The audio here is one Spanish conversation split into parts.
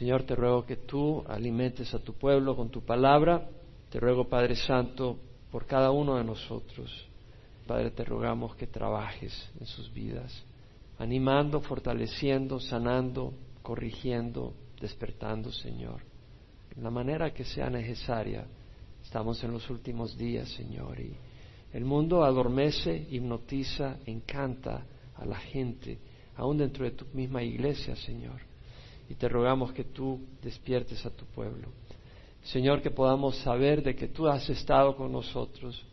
Señor, te ruego que tú alimentes a tu pueblo con tu palabra. Te ruego, Padre Santo, por cada uno de nosotros. Padre, te rogamos que trabajes en sus vidas, animando, fortaleciendo, sanando, corrigiendo, despertando, Señor. En la manera que sea necesaria. Estamos en los últimos días, Señor, y el mundo adormece, hipnotiza, encanta a la gente, aún dentro de tu misma iglesia, Señor. Y te rogamos que tú despiertes a tu pueblo. Señor, que podamos saber de que tú has estado con nosotros.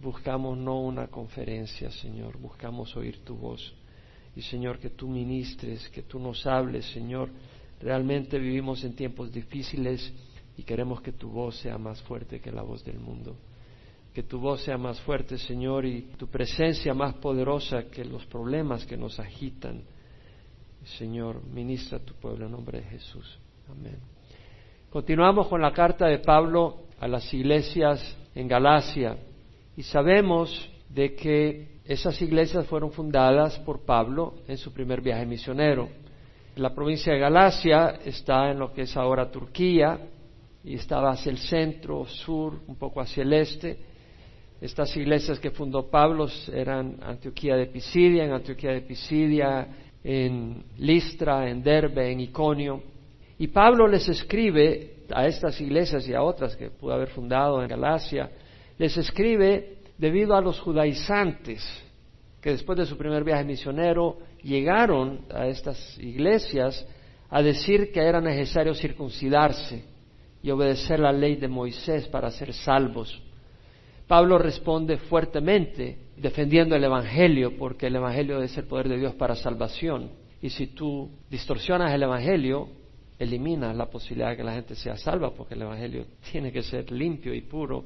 Buscamos no una conferencia, Señor, buscamos oír tu voz. Y Señor, que tú ministres, que tú nos hables, Señor. Realmente vivimos en tiempos difíciles y queremos que tu voz sea más fuerte que la voz del mundo. Que tu voz sea más fuerte, Señor, y tu presencia más poderosa que los problemas que nos agitan. Señor, ministra tu pueblo en nombre de Jesús. Amén. Continuamos con la carta de Pablo a las iglesias en Galacia y sabemos de que esas iglesias fueron fundadas por Pablo en su primer viaje misionero. La provincia de Galacia está en lo que es ahora Turquía y estaba hacia el centro, sur, un poco hacia el este. Estas iglesias que fundó Pablo eran Antioquía de Pisidia, en Antioquía de Pisidia, en Listra, en Derbe, en Iconio. Y Pablo les escribe a estas iglesias y a otras que pudo haber fundado en Galacia, les escribe debido a los judaizantes que después de su primer viaje misionero llegaron a estas iglesias a decir que era necesario circuncidarse y obedecer la ley de Moisés para ser salvos. Pablo responde fuertemente defendiendo el Evangelio, porque el Evangelio es el poder de Dios para salvación. Y si tú distorsionas el Evangelio, eliminas la posibilidad de que la gente sea salva, porque el Evangelio tiene que ser limpio y puro.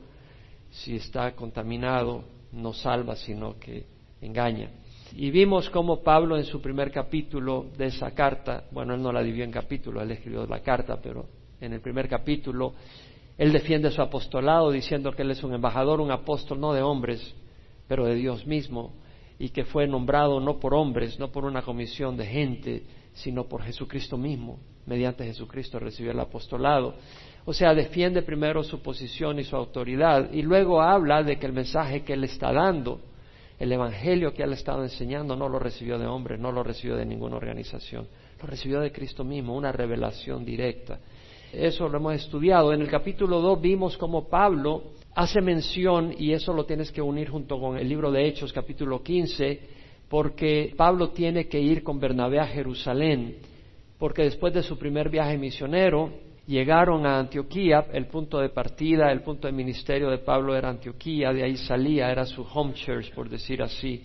Si está contaminado, no salva, sino que engaña. Y vimos cómo Pablo en su primer capítulo de esa carta, bueno, él no la dividió en capítulos, él escribió la carta, pero en el primer capítulo, él defiende su apostolado diciendo que él es un embajador, un apóstol no de hombres, pero de Dios mismo, y que fue nombrado no por hombres, no por una comisión de gente, sino por Jesucristo mismo. Mediante Jesucristo recibió el apostolado. O sea, defiende primero su posición y su autoridad, y luego habla de que el mensaje que él está dando, el evangelio que él ha estado enseñando, no lo recibió de hombres, no lo recibió de ninguna organización, lo recibió de Cristo mismo, una revelación directa. Eso lo hemos estudiado. En el capítulo 2 vimos cómo Pablo hace mención, y eso lo tienes que unir junto con el libro de Hechos, capítulo 15, porque Pablo tiene que ir con Bernabé a Jerusalén, porque después de su primer viaje misionero, llegaron a Antioquía, el punto de partida, el punto de ministerio de Pablo era Antioquía, de ahí salía, era su home church, por decir así.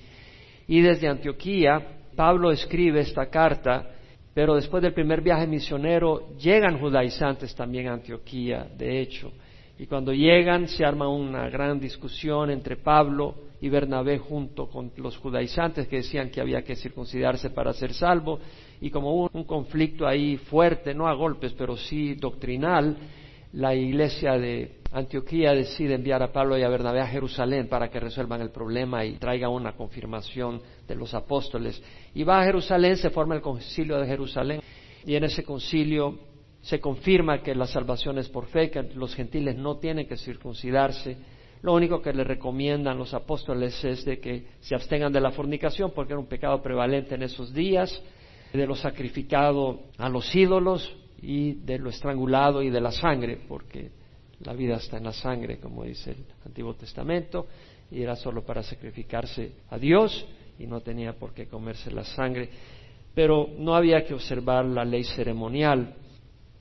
Y desde Antioquía, Pablo escribe esta carta pero después del primer viaje misionero llegan judaizantes también a Antioquía, de hecho. Y cuando llegan se arma una gran discusión entre Pablo y Bernabé junto con los judaizantes que decían que había que circuncidarse para ser salvo. Y como hubo un conflicto ahí fuerte, no a golpes, pero sí doctrinal, la iglesia de Antioquía decide enviar a Pablo y a Bernabé a Jerusalén para que resuelvan el problema y traigan una confirmación de los apóstoles. Y va a Jerusalén, se forma el concilio de Jerusalén y en ese concilio se confirma que la salvación es por fe, que los gentiles no tienen que circuncidarse. Lo único que le recomiendan los apóstoles es de que se abstengan de la fornicación porque era un pecado prevalente en esos días, de lo sacrificado a los ídolos y de lo estrangulado y de la sangre, porque la vida está en la sangre, como dice el Antiguo Testamento, y era solo para sacrificarse a Dios y no tenía por qué comerse la sangre. Pero no había que observar la ley ceremonial.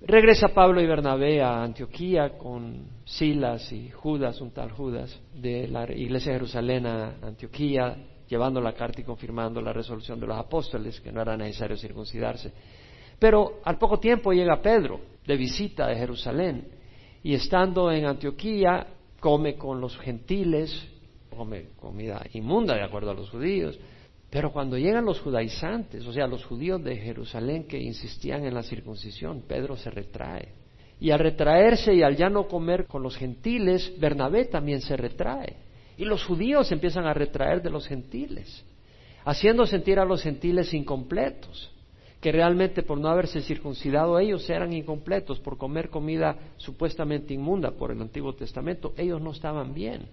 Regresa Pablo y Bernabé a Antioquía con Silas y Judas, un tal Judas, de la iglesia de Jerusalén a Antioquía, llevando la carta y confirmando la resolución de los apóstoles, que no era necesario circuncidarse. Pero al poco tiempo llega Pedro de visita de Jerusalén y estando en Antioquía come con los gentiles, come comida inmunda de acuerdo a los judíos, pero cuando llegan los judaizantes, o sea, los judíos de Jerusalén que insistían en la circuncisión, Pedro se retrae. Y al retraerse y al ya no comer con los gentiles, Bernabé también se retrae. Y los judíos empiezan a retraer de los gentiles, haciendo sentir a los gentiles incompletos que realmente por no haberse circuncidado ellos eran incompletos, por comer comida supuestamente inmunda por el Antiguo Testamento, ellos no estaban bien.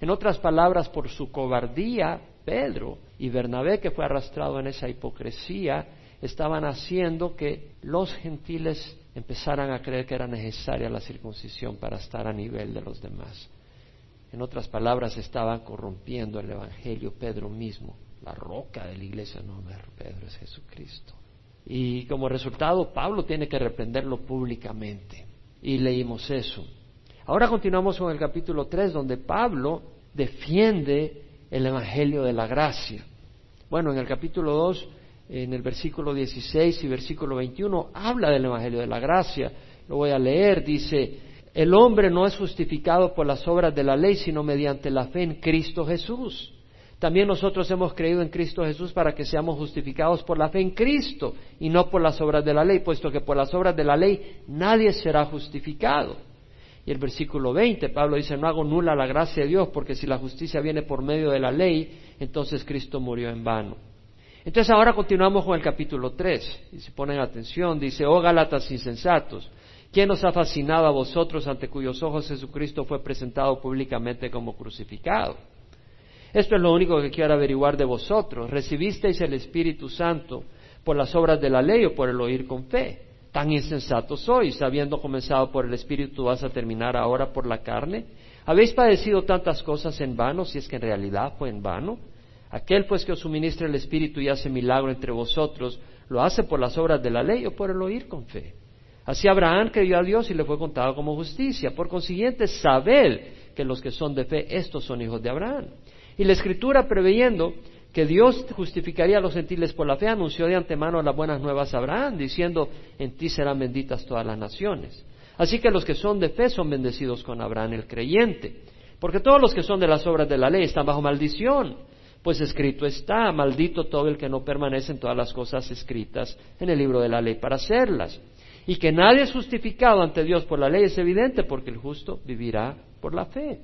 En otras palabras, por su cobardía, Pedro y Bernabé, que fue arrastrado en esa hipocresía, estaban haciendo que los gentiles empezaran a creer que era necesaria la circuncisión para estar a nivel de los demás. En otras palabras, estaban corrompiendo el Evangelio Pedro mismo, la roca de la iglesia, no es Pedro, es Jesucristo. Y como resultado, Pablo tiene que reprenderlo públicamente. Y leímos eso. Ahora continuamos con el capítulo 3, donde Pablo defiende el Evangelio de la gracia. Bueno, en el capítulo 2, en el versículo 16 y versículo 21, habla del Evangelio de la gracia. Lo voy a leer, dice, el hombre no es justificado por las obras de la ley, sino mediante la fe en Cristo Jesús. También nosotros hemos creído en Cristo Jesús para que seamos justificados por la fe en Cristo y no por las obras de la ley, puesto que por las obras de la ley nadie será justificado. El versículo 20, Pablo dice, no hago nula la gracia de Dios, porque si la justicia viene por medio de la ley, entonces Cristo murió en vano. Entonces ahora continuamos con el capítulo 3, y si ponen atención, dice, oh Gálatas insensatos, ¿quién nos ha fascinado a vosotros ante cuyos ojos Jesucristo fue presentado públicamente como crucificado? Esto es lo único que quiero averiguar de vosotros. ¿Recibisteis el Espíritu Santo por las obras de la ley o por el oír con fe? Tan insensatos sois, habiendo comenzado por el Espíritu, vas a terminar ahora por la carne. ¿Habéis padecido tantas cosas en vano, si es que en realidad fue en vano? Aquel pues que os suministra el Espíritu y hace milagro entre vosotros, ¿lo hace por las obras de la ley o por el oír con fe? Así Abraham creyó a Dios y le fue contado como justicia. Por consiguiente, sabed que los que son de fe, estos son hijos de Abraham. Y la Escritura, preveyendo que Dios justificaría a los gentiles por la fe, anunció de antemano las buenas nuevas a Abraham, diciendo, en ti serán benditas todas las naciones. Así que los que son de fe son bendecidos con Abraham el creyente, porque todos los que son de las obras de la ley están bajo maldición, pues escrito está, maldito todo el que no permanece en todas las cosas escritas en el libro de la ley para hacerlas. Y que nadie es justificado ante Dios por la ley es evidente, porque el justo vivirá por la fe.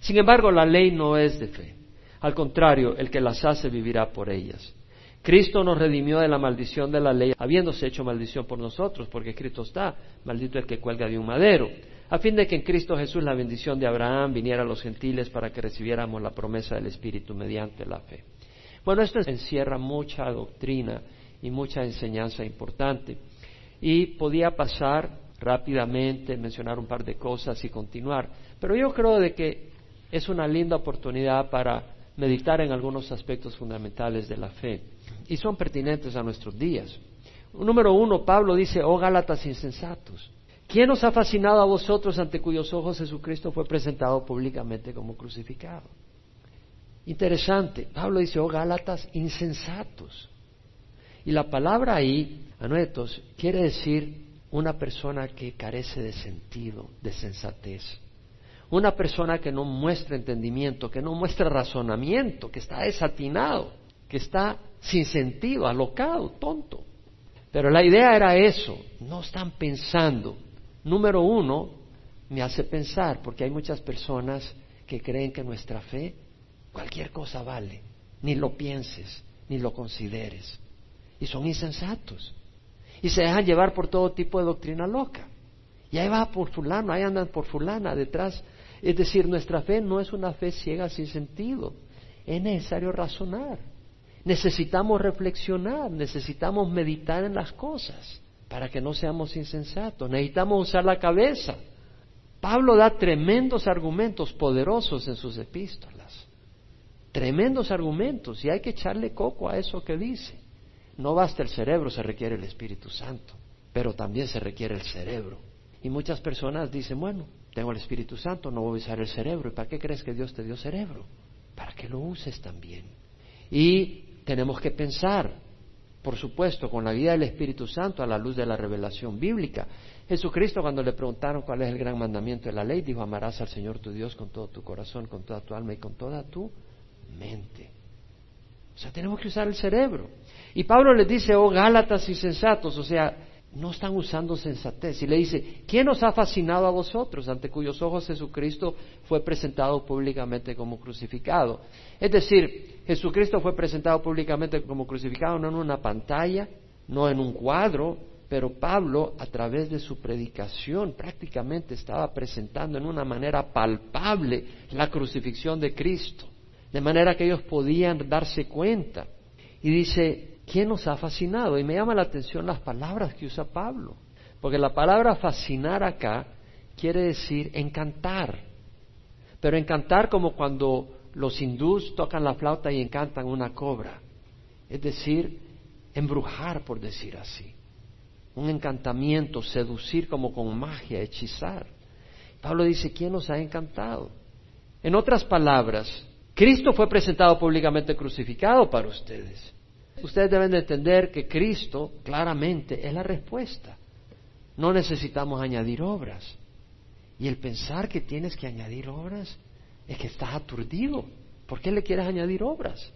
Sin embargo, la ley no es de fe. Al contrario, el que las hace vivirá por ellas. Cristo nos redimió de la maldición de la ley, habiéndose hecho maldición por nosotros, porque Cristo está, maldito el que cuelga de un madero, a fin de que en Cristo Jesús la bendición de Abraham viniera a los gentiles para que recibiéramos la promesa del Espíritu mediante la fe. Bueno, esto encierra mucha doctrina y mucha enseñanza importante. Y podía pasar rápidamente, mencionar un par de cosas y continuar, pero yo creo de que es una linda oportunidad para meditar en algunos aspectos fundamentales de la fe y son pertinentes a nuestros días. Número uno, Pablo dice, oh Gálatas insensatos, ¿quién os ha fascinado a vosotros ante cuyos ojos Jesucristo fue presentado públicamente como crucificado? Interesante, Pablo dice, oh Gálatas insensatos. Y la palabra ahí, anuetos, quiere decir una persona que carece de sentido, de sensatez. Una persona que no muestra entendimiento, que no muestra razonamiento, que está desatinado, que está sin sentido, alocado, tonto. Pero la idea era eso, no están pensando. Número uno, me hace pensar, porque hay muchas personas que creen que nuestra fe, cualquier cosa vale, ni lo pienses, ni lo consideres. Y son insensatos. Y se dejan llevar por todo tipo de doctrina loca. Y ahí va por fulano, ahí andan por fulana detrás es decir, nuestra fe no es una fe ciega sin sentido. Es necesario razonar. Necesitamos reflexionar, necesitamos meditar en las cosas para que no seamos insensatos. Necesitamos usar la cabeza. Pablo da tremendos argumentos poderosos en sus epístolas. Tremendos argumentos y hay que echarle coco a eso que dice. No basta el cerebro, se requiere el Espíritu Santo, pero también se requiere el cerebro. Y muchas personas dicen, bueno, tengo el Espíritu Santo, no voy a usar el cerebro. ¿Y para qué crees que Dios te dio cerebro? Para que lo uses también. Y tenemos que pensar, por supuesto, con la vida del Espíritu Santo a la luz de la revelación bíblica. Jesucristo cuando le preguntaron cuál es el gran mandamiento de la ley, dijo, amarás al Señor tu Dios con todo tu corazón, con toda tu alma y con toda tu mente. O sea, tenemos que usar el cerebro. Y Pablo les dice, oh Gálatas y sensatos, o sea, no están usando sensatez. Y le dice, ¿quién os ha fascinado a vosotros, ante cuyos ojos Jesucristo fue presentado públicamente como crucificado? Es decir, Jesucristo fue presentado públicamente como crucificado no en una pantalla, no en un cuadro, pero Pablo a través de su predicación prácticamente estaba presentando en una manera palpable la crucifixión de Cristo, de manera que ellos podían darse cuenta. Y dice, ¿quién nos ha fascinado? Y me llama la atención las palabras que usa Pablo, porque la palabra fascinar acá quiere decir encantar, pero encantar como cuando los hindús tocan la flauta y encantan una cobra, es decir, embrujar, por decir así, un encantamiento, seducir como con magia, hechizar. Pablo dice, ¿quién nos ha encantado? En otras palabras, Cristo fue presentado públicamente crucificado para ustedes. Ustedes deben de entender que Cristo claramente es la respuesta. No necesitamos añadir obras. Y el pensar que tienes que añadir obras es que estás aturdido. ¿Por qué le quieres añadir obras?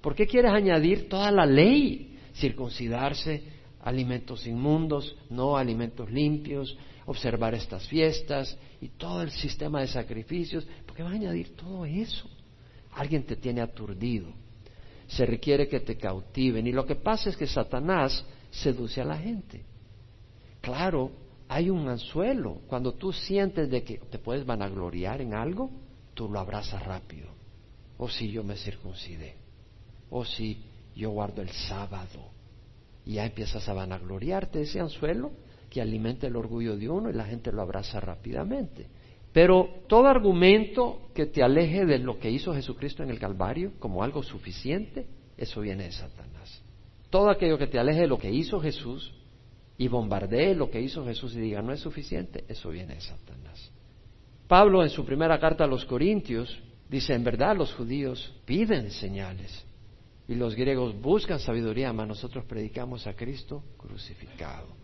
¿Por qué quieres añadir toda la ley? Circuncidarse, alimentos inmundos, no alimentos limpios, observar estas fiestas y todo el sistema de sacrificios. ¿Por qué vas a añadir todo eso? Alguien te tiene aturdido. Se requiere que te cautiven. Y lo que pasa es que Satanás seduce a la gente. Claro, hay un anzuelo. Cuando tú sientes de que te puedes vanagloriar en algo, tú lo abrazas rápido. O si yo me circuncidé. O si yo guardo el sábado. Y ya empiezas a vanagloriarte ese anzuelo que alimenta el orgullo de uno y la gente lo abraza rápidamente. Pero todo argumento que te aleje de lo que hizo Jesucristo en el Calvario como algo suficiente, eso viene de Satanás. Todo aquello que te aleje de lo que hizo Jesús y bombardee lo que hizo Jesús y diga no es suficiente, eso viene de Satanás. Pablo en su primera carta a los Corintios dice, en verdad los judíos piden señales y los griegos buscan sabiduría, mas nosotros predicamos a Cristo crucificado.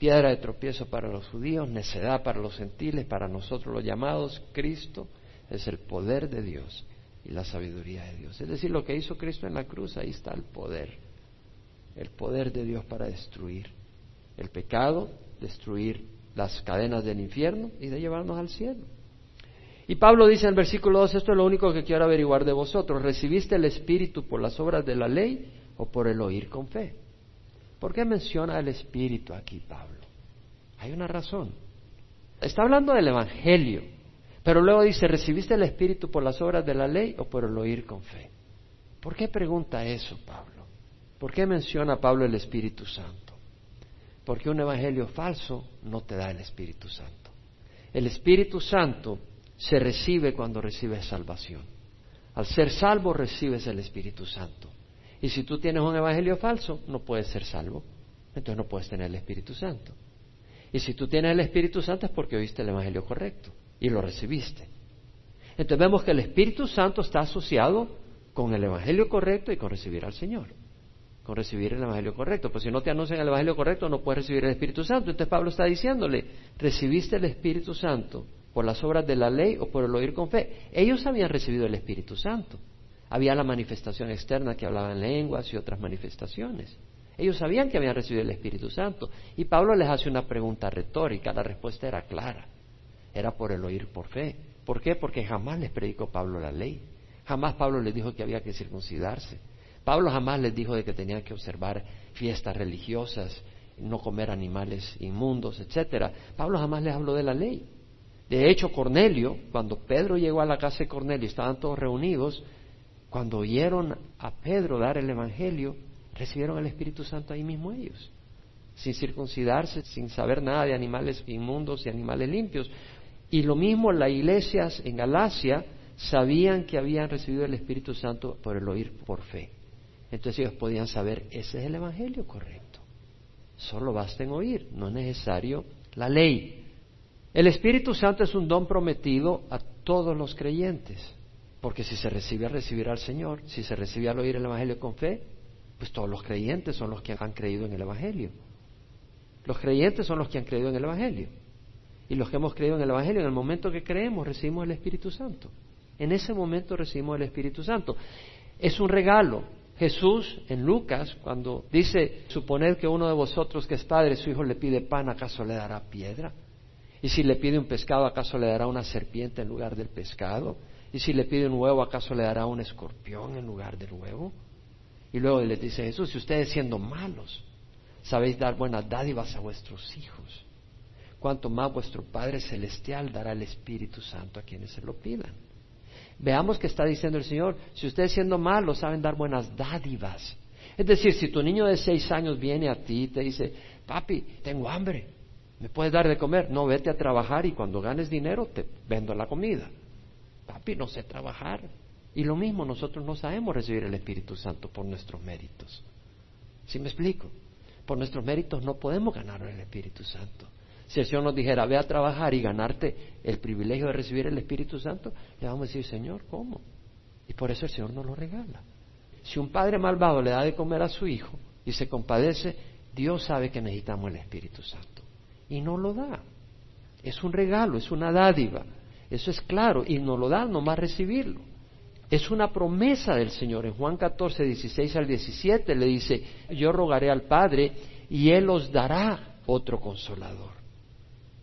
Piedra de tropiezo para los judíos, necedad para los gentiles, para nosotros los llamados, Cristo es el poder de Dios y la sabiduría de Dios. Es decir, lo que hizo Cristo en la cruz, ahí está el poder, el poder de Dios para destruir el pecado, destruir las cadenas del infierno y de llevarnos al cielo. Y Pablo dice en el versículo 2, esto es lo único que quiero averiguar de vosotros, ¿recibiste el Espíritu por las obras de la ley o por el oír con fe? ¿Por qué menciona el Espíritu aquí Pablo? Hay una razón. Está hablando del Evangelio, pero luego dice, ¿recibiste el Espíritu por las obras de la ley o por el oír con fe? ¿Por qué pregunta eso Pablo? ¿Por qué menciona Pablo el Espíritu Santo? Porque un evangelio falso no te da el Espíritu Santo. El Espíritu Santo se recibe cuando recibes salvación. Al ser salvo recibes el Espíritu Santo. Y si tú tienes un evangelio falso, no puedes ser salvo. Entonces no puedes tener el Espíritu Santo. Y si tú tienes el Espíritu Santo es porque oíste el evangelio correcto y lo recibiste. Entonces vemos que el Espíritu Santo está asociado con el evangelio correcto y con recibir al Señor con recibir el Evangelio correcto. Pues si no te anuncian el Evangelio correcto, no puedes recibir el Espíritu Santo. Entonces Pablo está diciéndole, recibiste el Espíritu Santo por las obras de la ley o por el oír con fe. Ellos habían recibido el Espíritu Santo. Había la manifestación externa que hablaba en lenguas y otras manifestaciones. Ellos sabían que habían recibido el Espíritu Santo. Y Pablo les hace una pregunta retórica. La respuesta era clara. Era por el oír por fe. ¿Por qué? Porque jamás les predicó Pablo la ley. Jamás Pablo les dijo que había que circuncidarse. Pablo jamás les dijo de que tenían que observar fiestas religiosas, no comer animales inmundos, etcétera. Pablo jamás les habló de la ley. De hecho, Cornelio, cuando Pedro llegó a la casa de Cornelio estaban todos reunidos, cuando oyeron a Pedro dar el Evangelio, recibieron el Espíritu Santo ahí mismo ellos, sin circuncidarse, sin saber nada de animales inmundos y animales limpios. Y lo mismo las iglesias en Galacia sabían que habían recibido el Espíritu Santo por el oír por fe. Entonces ellos podían saber, ese es el Evangelio correcto. Solo basta en oír, no es necesario la ley. El Espíritu Santo es un don prometido a todos los creyentes, porque si se recibe al recibir al Señor, si se recibe al oír el Evangelio con fe, pues todos los creyentes son los que han creído en el Evangelio. Los creyentes son los que han creído en el Evangelio. Y los que hemos creído en el Evangelio, en el momento que creemos, recibimos el Espíritu Santo. En ese momento recibimos el Espíritu Santo. Es un regalo, Jesús en Lucas, cuando dice, suponed que uno de vosotros que es padre, su hijo le pide pan, ¿acaso le dará piedra? Y si le pide un pescado, ¿acaso le dará una serpiente en lugar del pescado? Y si le pide un huevo, ¿acaso le dará un escorpión en lugar del huevo? Y luego les dice Jesús, si ustedes siendo malos sabéis dar buenas dádivas a vuestros hijos. Cuanto más vuestro Padre Celestial dará el Espíritu Santo a quienes se lo pidan. Veamos que está diciendo el Señor, si ustedes siendo malos saben dar buenas dádivas. Es decir, si tu niño de seis años viene a ti y te dice, papi, tengo hambre, ¿me puedes dar de comer? No, vete a trabajar y cuando ganes dinero te vendo la comida. Papi, no sé trabajar. Y lo mismo, nosotros no sabemos recibir el Espíritu Santo por nuestros méritos. ¿Sí me explico? Por nuestros méritos no podemos ganar el Espíritu Santo. Si el Señor nos dijera, ve a trabajar y ganarte el privilegio de recibir el Espíritu Santo, le vamos a decir, Señor, ¿cómo? Y por eso el Señor nos lo regala. Si un padre malvado le da de comer a su hijo y se compadece, Dios sabe que necesitamos el Espíritu Santo. Y no lo da. Es un regalo, es una dádiva. Eso es claro. Y no lo da nomás recibirlo. Es una promesa del Señor. En Juan 14, 16 al 17 le dice, yo rogaré al Padre y Él os dará otro consolador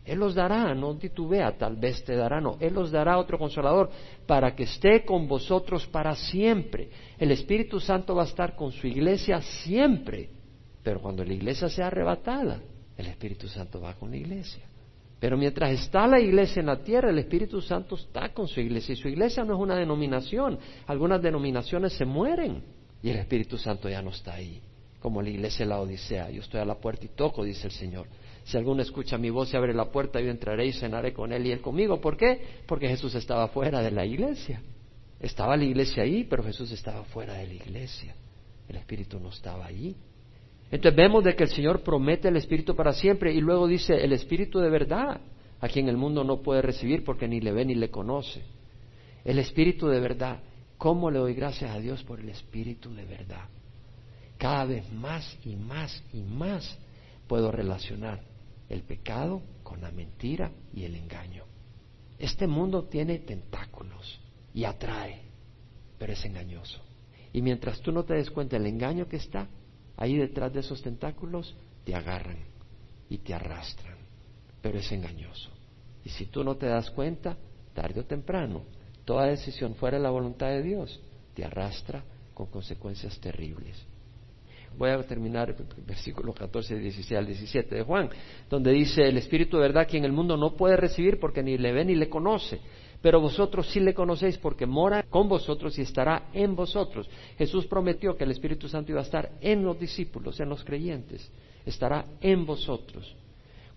él los dará, no titubea, tal vez te dará, no. Él os dará otro consolador para que esté con vosotros para siempre. El Espíritu Santo va a estar con su iglesia siempre. Pero cuando la iglesia sea arrebatada, el Espíritu Santo va con la iglesia. Pero mientras está la iglesia en la tierra, el Espíritu Santo está con su iglesia. Y su iglesia no es una denominación. Algunas denominaciones se mueren y el Espíritu Santo ya no está ahí. Como la iglesia la Odisea. Yo estoy a la puerta y toco, dice el Señor. Si alguno escucha mi voz y abre la puerta, yo entraré y cenaré con él y él conmigo. ¿Por qué? Porque Jesús estaba fuera de la iglesia. Estaba la iglesia ahí, pero Jesús estaba fuera de la iglesia. El Espíritu no estaba allí. Entonces vemos de que el Señor promete el Espíritu para siempre y luego dice el Espíritu de verdad, a quien el mundo no puede recibir porque ni le ve ni le conoce. El Espíritu de verdad. ¿Cómo le doy gracias a Dios por el Espíritu de verdad? Cada vez más y más y más puedo relacionar el pecado con la mentira y el engaño. Este mundo tiene tentáculos y atrae, pero es engañoso. Y mientras tú no te des cuenta del engaño que está ahí detrás de esos tentáculos, te agarran y te arrastran, pero es engañoso. Y si tú no te das cuenta, tarde o temprano, toda decisión fuera de la voluntad de Dios te arrastra con consecuencias terribles. Voy a terminar versículo 14, 16 al 17 de Juan, donde dice, el Espíritu de verdad que en el mundo no puede recibir porque ni le ve ni le conoce, pero vosotros sí le conocéis porque mora con vosotros y estará en vosotros. Jesús prometió que el Espíritu Santo iba a estar en los discípulos, en los creyentes, estará en vosotros.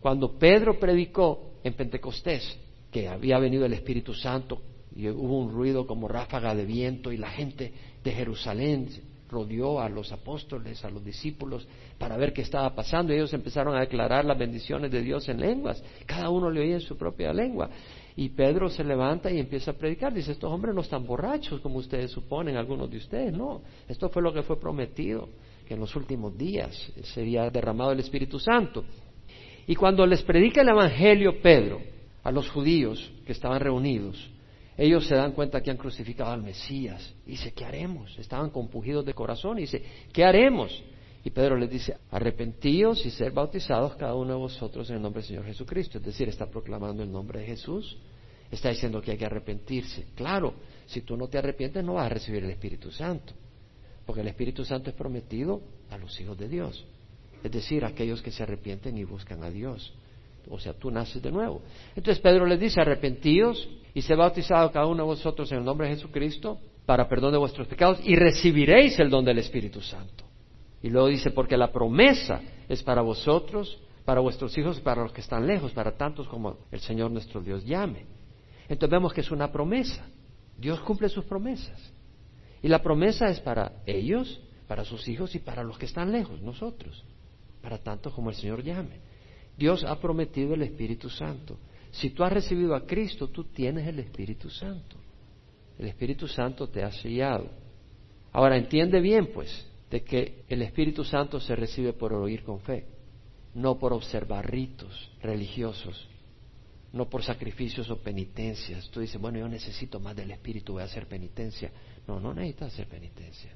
Cuando Pedro predicó en Pentecostés que había venido el Espíritu Santo y hubo un ruido como ráfaga de viento y la gente de Jerusalén rodeó a los apóstoles, a los discípulos, para ver qué estaba pasando. Y ellos empezaron a declarar las bendiciones de Dios en lenguas. Cada uno le oía en su propia lengua. Y Pedro se levanta y empieza a predicar. Dice, estos hombres no están borrachos como ustedes suponen, algunos de ustedes. No, esto fue lo que fue prometido, que en los últimos días sería derramado el Espíritu Santo. Y cuando les predica el Evangelio Pedro a los judíos que estaban reunidos, ellos se dan cuenta que han crucificado al Mesías. Dice, ¿qué haremos? Estaban compugidos de corazón. Y dice, ¿qué haremos? Y Pedro les dice, arrepentíos y ser bautizados cada uno de vosotros en el nombre del Señor Jesucristo. Es decir, está proclamando el nombre de Jesús. Está diciendo que hay que arrepentirse. Claro, si tú no te arrepientes no vas a recibir el Espíritu Santo. Porque el Espíritu Santo es prometido a los hijos de Dios. Es decir, a aquellos que se arrepienten y buscan a Dios. O sea, tú naces de nuevo. Entonces Pedro les dice, arrepentíos y se bautizado cada uno de vosotros en el nombre de Jesucristo para perdón de vuestros pecados y recibiréis el don del Espíritu Santo. Y luego dice, porque la promesa es para vosotros, para vuestros hijos, para los que están lejos, para tantos como el Señor nuestro Dios llame. Entonces vemos que es una promesa. Dios cumple sus promesas. Y la promesa es para ellos, para sus hijos y para los que están lejos, nosotros, para tantos como el Señor llame. Dios ha prometido el Espíritu Santo. Si tú has recibido a Cristo, tú tienes el Espíritu Santo. El Espíritu Santo te ha sellado. Ahora entiende bien, pues, de que el Espíritu Santo se recibe por oír con fe, no por observar ritos religiosos, no por sacrificios o penitencias. Tú dices, bueno, yo necesito más del Espíritu, voy a hacer penitencia. No, no necesitas hacer penitencia.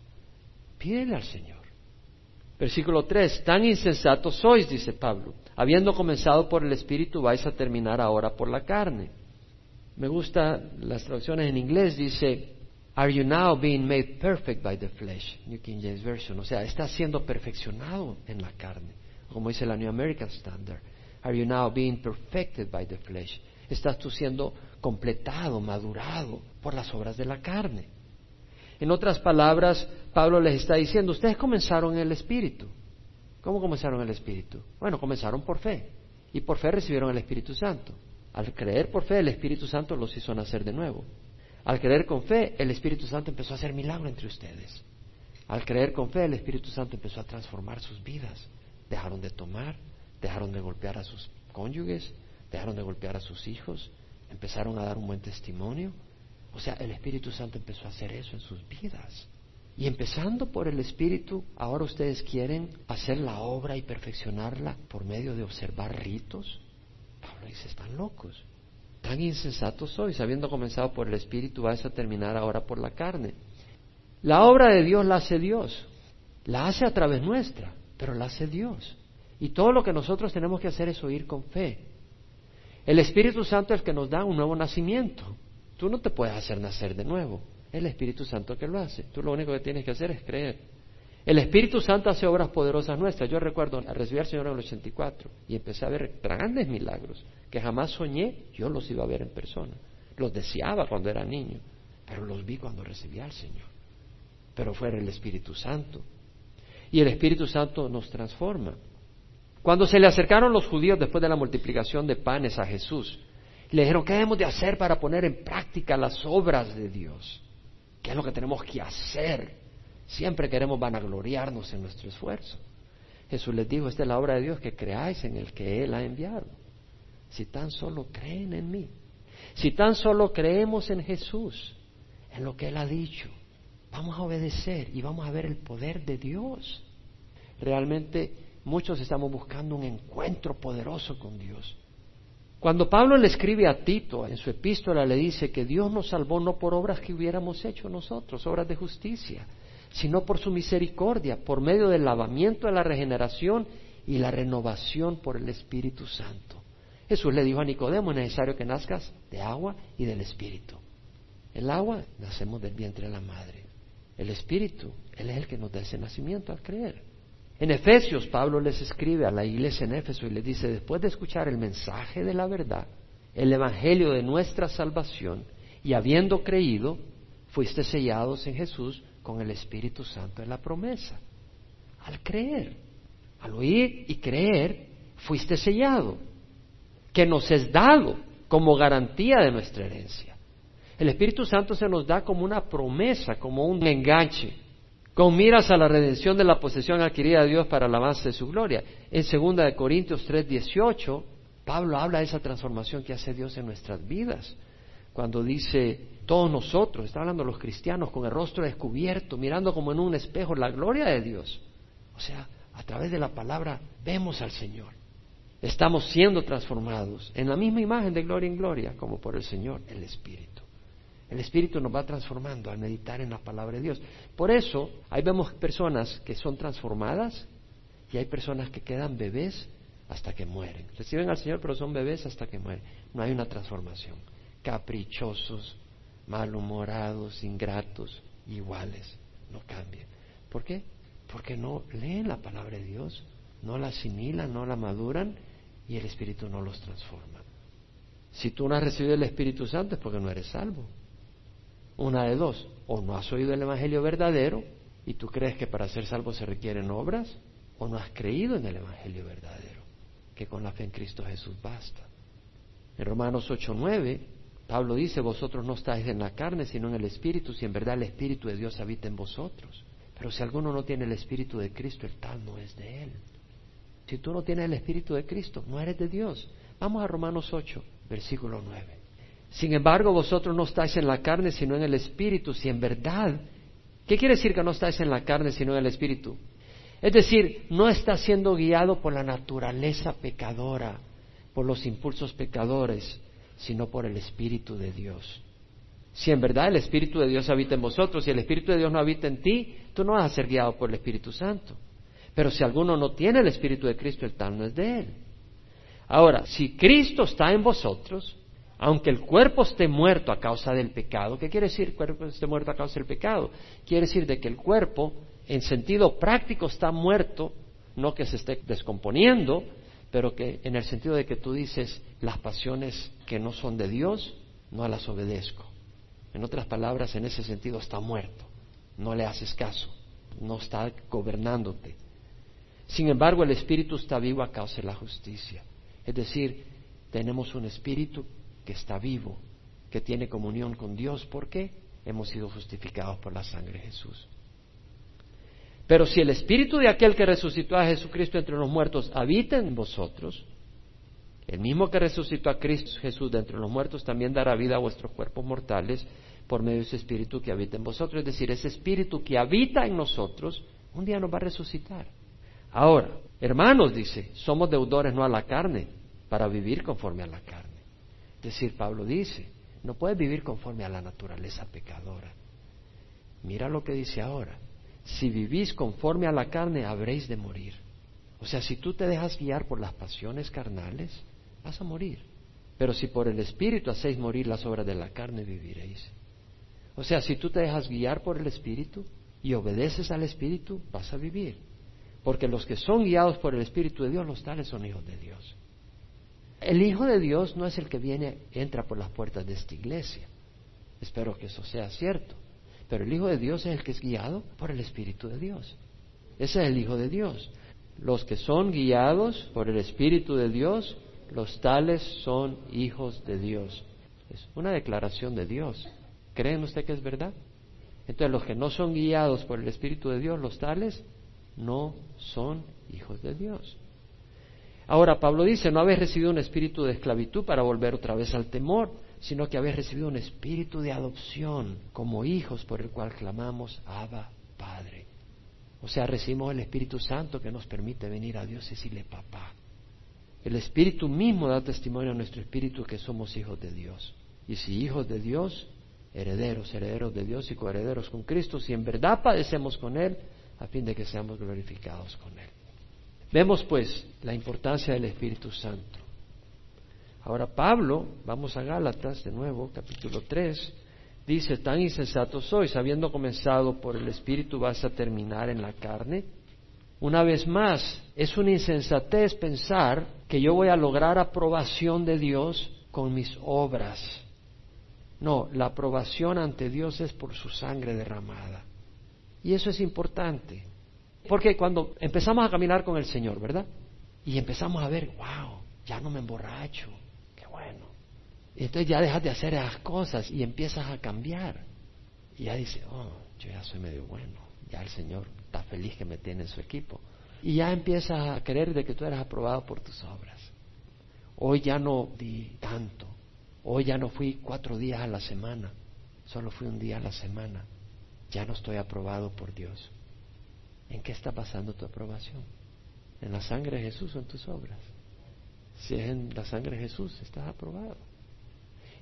Pídele al Señor. Versículo 3, tan insensatos sois, dice Pablo. Habiendo comenzado por el Espíritu, vais a terminar ahora por la carne. Me gusta las traducciones en inglés, dice, Are you now being made perfect by the flesh? New King James Version. O sea, está siendo perfeccionado en la carne. como dice la New American Standard. Are you now being perfected by the flesh? Estás tú siendo completado, madurado por las obras de la carne. En otras palabras, Pablo les está diciendo, ustedes comenzaron en el Espíritu. ¿Cómo comenzaron en el Espíritu? Bueno, comenzaron por fe. Y por fe recibieron el Espíritu Santo. Al creer por fe, el Espíritu Santo los hizo nacer de nuevo. Al creer con fe, el Espíritu Santo empezó a hacer milagro entre ustedes. Al creer con fe, el Espíritu Santo empezó a transformar sus vidas. Dejaron de tomar, dejaron de golpear a sus cónyuges, dejaron de golpear a sus hijos, empezaron a dar un buen testimonio. O sea, el Espíritu Santo empezó a hacer eso en sus vidas. Y empezando por el Espíritu, ahora ustedes quieren hacer la obra y perfeccionarla por medio de observar ritos. Pablo dice, están locos. Tan insensatos sois, habiendo comenzado por el Espíritu, vais a terminar ahora por la carne. La obra de Dios la hace Dios, la hace a través nuestra, pero la hace Dios. Y todo lo que nosotros tenemos que hacer es oír con fe. El Espíritu Santo es el que nos da un nuevo nacimiento. Tú no te puedes hacer nacer de nuevo. Es el Espíritu Santo que lo hace. Tú lo único que tienes que hacer es creer. El Espíritu Santo hace obras poderosas nuestras. Yo recuerdo recibir al Señor en el 84 y empecé a ver grandes milagros que jamás soñé, yo los iba a ver en persona. Los deseaba cuando era niño, pero los vi cuando recibí al Señor. Pero fue el Espíritu Santo. Y el Espíritu Santo nos transforma. Cuando se le acercaron los judíos después de la multiplicación de panes a Jesús, le dijeron, ¿qué debemos de hacer para poner en práctica las obras de Dios? ¿Qué es lo que tenemos que hacer? Siempre queremos vanagloriarnos en nuestro esfuerzo. Jesús les dijo, esta es la obra de Dios, que creáis en el que Él ha enviado. Si tan solo creen en mí, si tan solo creemos en Jesús, en lo que Él ha dicho, vamos a obedecer y vamos a ver el poder de Dios. Realmente muchos estamos buscando un encuentro poderoso con Dios. Cuando Pablo le escribe a Tito en su epístola, le dice que Dios nos salvó no por obras que hubiéramos hecho nosotros, obras de justicia, sino por su misericordia, por medio del lavamiento de la regeneración y la renovación por el Espíritu Santo. Jesús le dijo a Nicodemo, es necesario que nazcas de agua y del Espíritu. El agua nacemos del vientre de la madre. El Espíritu, Él es el que nos da ese nacimiento al creer. En Efesios, Pablo les escribe a la iglesia en Éfeso y les dice, después de escuchar el mensaje de la verdad, el Evangelio de nuestra salvación, y habiendo creído, fuiste sellados en Jesús con el Espíritu Santo de la promesa. Al creer, al oír y creer, fuiste sellado, que nos es dado como garantía de nuestra herencia. El Espíritu Santo se nos da como una promesa, como un enganche con miras a la redención de la posesión adquirida de Dios para el avance de su gloria. En 2 de Corintios 3:18, Pablo habla de esa transformación que hace Dios en nuestras vidas. Cuando dice, todos nosotros, está hablando los cristianos, con el rostro descubierto, mirando como en un espejo la gloria de Dios. O sea, a través de la palabra vemos al Señor. Estamos siendo transformados en la misma imagen de gloria en gloria, como por el Señor, el Espíritu. El Espíritu nos va transformando al meditar en la palabra de Dios. Por eso, ahí vemos personas que son transformadas y hay personas que quedan bebés hasta que mueren. Reciben al Señor, pero son bebés hasta que mueren. No hay una transformación. Caprichosos, malhumorados, ingratos, iguales. No cambian. ¿Por qué? Porque no leen la palabra de Dios, no la asimilan, no la maduran y el Espíritu no los transforma. Si tú no has recibido el Espíritu Santo es porque no eres salvo. Una de dos, o no has oído el Evangelio verdadero y tú crees que para ser salvo se requieren obras, o no has creído en el Evangelio verdadero, que con la fe en Cristo Jesús basta. En Romanos 8:9, Pablo dice, vosotros no estáis en la carne, sino en el Espíritu, si en verdad el Espíritu de Dios habita en vosotros. Pero si alguno no tiene el Espíritu de Cristo, el tal no es de él. Si tú no tienes el Espíritu de Cristo, no eres de Dios. Vamos a Romanos 8, versículo 9. Sin embargo, vosotros no estáis en la carne, sino en el Espíritu, si en verdad. ¿Qué quiere decir que no estáis en la carne, sino en el Espíritu? Es decir, no está siendo guiado por la naturaleza pecadora, por los impulsos pecadores, sino por el Espíritu de Dios. Si en verdad el Espíritu de Dios habita en vosotros, y el Espíritu de Dios no habita en ti, tú no vas a ser guiado por el Espíritu Santo. Pero si alguno no tiene el Espíritu de Cristo, el tal no es de él. Ahora, si Cristo está en vosotros, aunque el cuerpo esté muerto a causa del pecado, ¿qué quiere decir el cuerpo esté muerto a causa del pecado? Quiere decir de que el cuerpo, en sentido práctico, está muerto no que se esté descomponiendo, pero que en el sentido de que tú dices las pasiones que no son de Dios, no las obedezco. En otras palabras, en ese sentido está muerto, no le haces caso, no está gobernándote. Sin embargo, el espíritu está vivo a causa de la justicia. Es decir, tenemos un espíritu que está vivo, que tiene comunión con Dios. ¿Por qué? Hemos sido justificados por la sangre de Jesús. Pero si el espíritu de aquel que resucitó a Jesucristo entre los muertos habita en vosotros, el mismo que resucitó a Cristo Jesús de entre los muertos también dará vida a vuestros cuerpos mortales por medio de ese espíritu que habita en vosotros. Es decir, ese espíritu que habita en nosotros un día nos va a resucitar. Ahora, hermanos, dice, somos deudores no a la carne para vivir conforme a la carne. Es decir, Pablo dice, no puedes vivir conforme a la naturaleza pecadora. Mira lo que dice ahora. Si vivís conforme a la carne, habréis de morir. O sea, si tú te dejas guiar por las pasiones carnales, vas a morir. Pero si por el Espíritu hacéis morir las obras de la carne, viviréis. O sea, si tú te dejas guiar por el Espíritu y obedeces al Espíritu, vas a vivir. Porque los que son guiados por el Espíritu de Dios, los tales son hijos de Dios. El Hijo de Dios no es el que viene, entra por las puertas de esta iglesia. Espero que eso sea cierto. Pero el Hijo de Dios es el que es guiado por el Espíritu de Dios. Ese es el Hijo de Dios. Los que son guiados por el Espíritu de Dios, los tales son hijos de Dios. Es una declaración de Dios. ¿Creen usted que es verdad? Entonces los que no son guiados por el Espíritu de Dios, los tales, no son hijos de Dios. Ahora, Pablo dice, no habéis recibido un espíritu de esclavitud para volver otra vez al temor, sino que habéis recibido un espíritu de adopción como hijos por el cual clamamos, Abba, Padre. O sea, recibimos el Espíritu Santo que nos permite venir a Dios y decirle, papá. El Espíritu mismo da testimonio a nuestro Espíritu que somos hijos de Dios. Y si hijos de Dios, herederos, herederos de Dios y coherederos con Cristo, si en verdad padecemos con Él, a fin de que seamos glorificados con Él. Vemos pues la importancia del Espíritu Santo. Ahora Pablo, vamos a Gálatas de nuevo, capítulo 3, dice, tan insensato soy, habiendo comenzado por el Espíritu vas a terminar en la carne. Una vez más, es una insensatez pensar que yo voy a lograr aprobación de Dios con mis obras. No, la aprobación ante Dios es por su sangre derramada. Y eso es importante. Porque cuando empezamos a caminar con el Señor, ¿verdad? Y empezamos a ver, wow, ya no me emborracho. Y entonces ya dejas de hacer esas cosas y empiezas a cambiar. Y ya dice, oh, yo ya soy medio bueno, ya el Señor está feliz que me tiene en su equipo. Y ya empiezas a creer de que tú eres aprobado por tus obras. Hoy ya no di tanto, hoy ya no fui cuatro días a la semana, solo fui un día a la semana. Ya no estoy aprobado por Dios. ¿En qué está pasando tu aprobación? ¿En la sangre de Jesús o en tus obras? Si es en la sangre de Jesús, estás aprobado.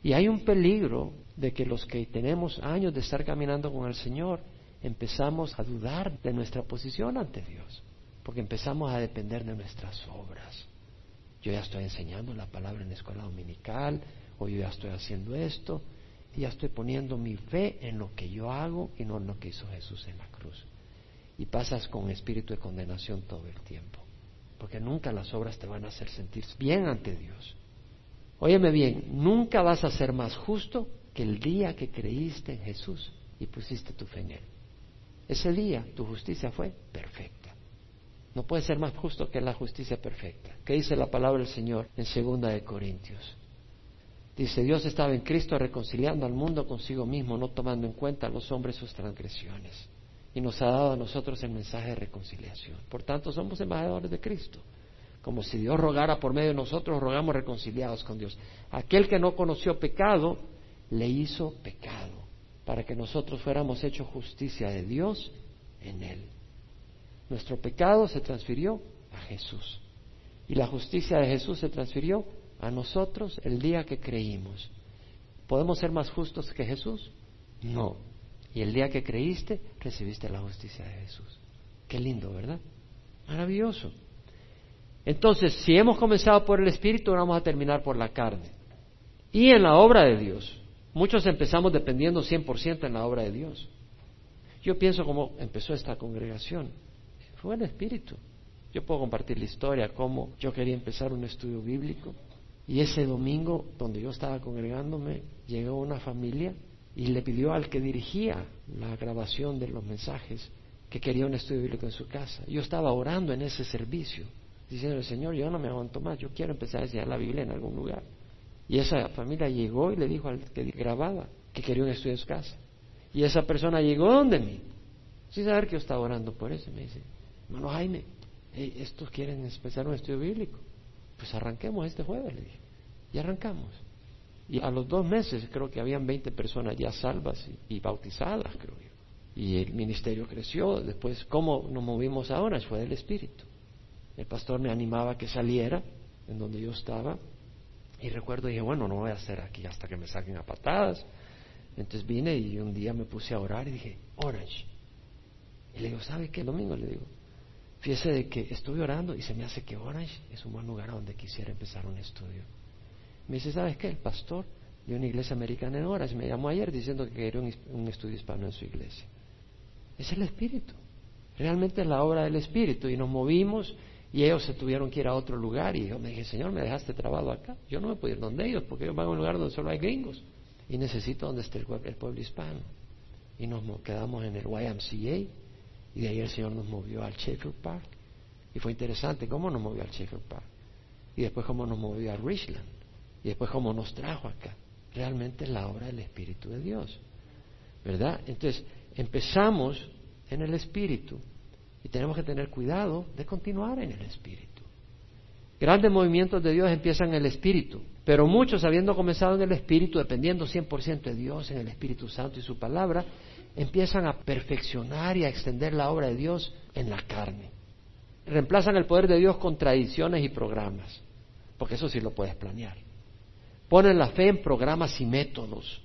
Y hay un peligro de que los que tenemos años de estar caminando con el Señor empezamos a dudar de nuestra posición ante Dios, porque empezamos a depender de nuestras obras. Yo ya estoy enseñando la palabra en la escuela dominical, o yo ya estoy haciendo esto, y ya estoy poniendo mi fe en lo que yo hago y no en lo que hizo Jesús en la cruz y pasas con espíritu de condenación todo el tiempo, porque nunca las obras te van a hacer sentir bien ante Dios. Óyeme bien, nunca vas a ser más justo que el día que creíste en Jesús y pusiste tu fe en Él. Ese día tu justicia fue perfecta. No puede ser más justo que la justicia perfecta. ¿Qué dice la palabra del Señor en segunda de Corintios? Dice, Dios estaba en Cristo reconciliando al mundo consigo mismo, no tomando en cuenta a los hombres sus transgresiones y nos ha dado a nosotros el mensaje de reconciliación. Por tanto, somos embajadores de Cristo. Como si Dios rogara por medio de nosotros, rogamos reconciliados con Dios. Aquel que no conoció pecado, le hizo pecado, para que nosotros fuéramos hechos justicia de Dios en Él. Nuestro pecado se transfirió a Jesús. Y la justicia de Jesús se transfirió a nosotros el día que creímos. ¿Podemos ser más justos que Jesús? No. Y el día que creíste, recibiste la justicia de Jesús. Qué lindo, ¿verdad? Maravilloso. Entonces, si hemos comenzado por el Espíritu, vamos a terminar por la carne. Y en la obra de Dios. Muchos empezamos dependiendo 100% en la obra de Dios. Yo pienso como empezó esta congregación. Fue el Espíritu. Yo puedo compartir la historia, cómo yo quería empezar un estudio bíblico y ese domingo, donde yo estaba congregándome, llegó una familia y le pidió al que dirigía la grabación de los mensajes que quería un estudio bíblico en su casa. Yo estaba orando en ese servicio, diciendo, Señor, yo no me aguanto más, yo quiero empezar a enseñar la Biblia en algún lugar. Y esa familia llegó y le dijo al que grababa que quería un estudio en su casa. Y esa persona llegó donde mí, sin saber que yo estaba orando por eso. Me dice, hermano Jaime, estos quieren empezar un estudio bíblico. Pues arranquemos este jueves, le dije. Y arrancamos. Y a los dos meses creo que habían 20 personas ya salvas y, bautizadas, creo yo. Y el ministerio creció. Después, ¿cómo nos movimos ahora? Fue del Espíritu. El pastor me animaba a que saliera en donde yo estaba. Y recuerdo, dije, bueno, no voy a hacer aquí hasta que me saquen a patadas. Entonces vine y un día me puse a orar y dije, Orange. Y le digo, ¿sabe qué? El domingo le digo, fíjese de que estuve orando y se me hace que Orange es un buen lugar donde quisiera empezar un estudio. Me dice, ¿sabes qué? El pastor de una iglesia americana en Orange me llamó ayer diciendo que quería un, estudio hispano en su iglesia. Es el Espíritu. Realmente es la obra del Espíritu. Y nos movimos y ellos se tuvieron que ir a otro lugar. Y yo me dije, Señor, me dejaste trabado acá. Yo no me puedo ir donde ellos porque ellos van a un lugar donde solo hay gringos y necesito donde esté el, pueblo hispano. Y nos quedamos en el YMCA y de ahí el Señor nos movió al Shepherd Park. Y fue interesante cómo nos movió al Shepherd Park. Y después cómo nos movió a Richland. Y después cómo nos trajo acá. Realmente la obra del Espíritu de Dios. ¿Verdad? Entonces, empezamos en el Espíritu y tenemos que tener cuidado de continuar en el Espíritu. Grandes movimientos de Dios empiezan en el Espíritu. Pero muchos, habiendo comenzado en el Espíritu, dependiendo 100% de Dios, en el Espíritu Santo y su palabra, empiezan a perfeccionar y a extender la obra de Dios en la carne. Reemplazan el poder de Dios con tradiciones y programas, porque eso sí lo puedes planear. Ponen la fe en programas y métodos.